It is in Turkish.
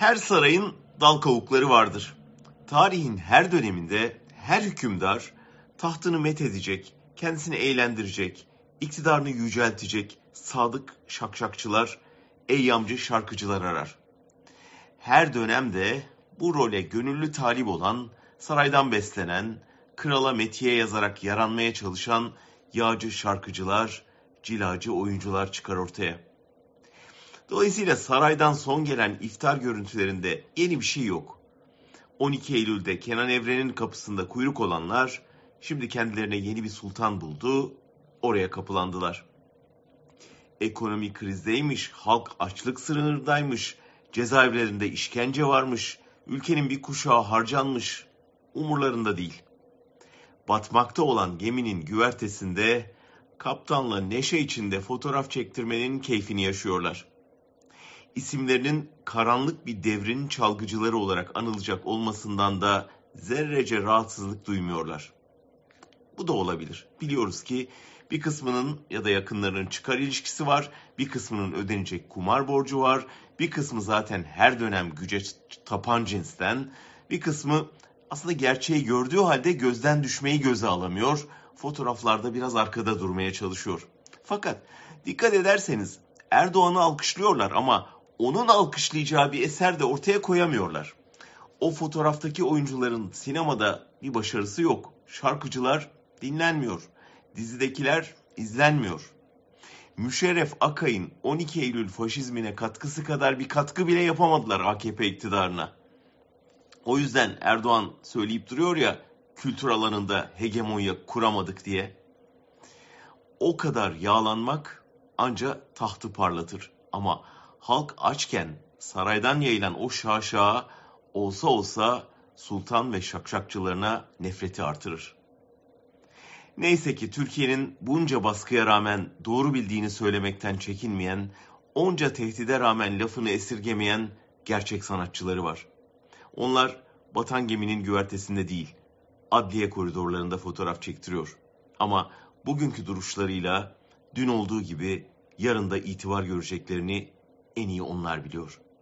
Her sarayın dal kavukları vardır. Tarihin her döneminde her hükümdar tahtını met edecek, kendisini eğlendirecek, iktidarını yüceltecek sadık şakşakçılar, eyyamcı şarkıcılar arar. Her dönemde bu role gönüllü talip olan, saraydan beslenen, krala metiye yazarak yaranmaya çalışan yağcı şarkıcılar, cilacı oyuncular çıkar ortaya. Dolayısıyla saraydan son gelen iftar görüntülerinde yeni bir şey yok. 12 Eylül'de Kenan Evren'in kapısında kuyruk olanlar şimdi kendilerine yeni bir sultan buldu, oraya kapılandılar. Ekonomi krizdeymiş, halk açlık sınırındaymış, cezaevlerinde işkence varmış, ülkenin bir kuşağı harcanmış, umurlarında değil. Batmakta olan geminin güvertesinde kaptanla neşe içinde fotoğraf çektirmenin keyfini yaşıyorlar isimlerinin karanlık bir devrin çalgıcıları olarak anılacak olmasından da zerrece rahatsızlık duymuyorlar. Bu da olabilir. Biliyoruz ki bir kısmının ya da yakınlarının çıkar ilişkisi var, bir kısmının ödenecek kumar borcu var, bir kısmı zaten her dönem güce tapan cinsten, bir kısmı aslında gerçeği gördüğü halde gözden düşmeyi göze alamıyor, fotoğraflarda biraz arkada durmaya çalışıyor. Fakat dikkat ederseniz Erdoğan'ı alkışlıyorlar ama onun alkışlayacağı bir eser de ortaya koyamıyorlar. O fotoğraftaki oyuncuların sinemada bir başarısı yok. Şarkıcılar dinlenmiyor. Dizidekiler izlenmiyor. Müşerref Akay'ın 12 Eylül faşizmine katkısı kadar bir katkı bile yapamadılar AKP iktidarına. O yüzden Erdoğan söyleyip duruyor ya kültür alanında hegemonya kuramadık diye. O kadar yağlanmak anca tahtı parlatır. Ama halk açken saraydan yayılan o şaşağa olsa olsa sultan ve şakşakçılarına nefreti artırır. Neyse ki Türkiye'nin bunca baskıya rağmen doğru bildiğini söylemekten çekinmeyen, onca tehdide rağmen lafını esirgemeyen gerçek sanatçıları var. Onlar batan geminin güvertesinde değil, adliye koridorlarında fotoğraf çektiriyor. Ama bugünkü duruşlarıyla dün olduğu gibi yarın da itibar göreceklerini en iyi onlar biliyor.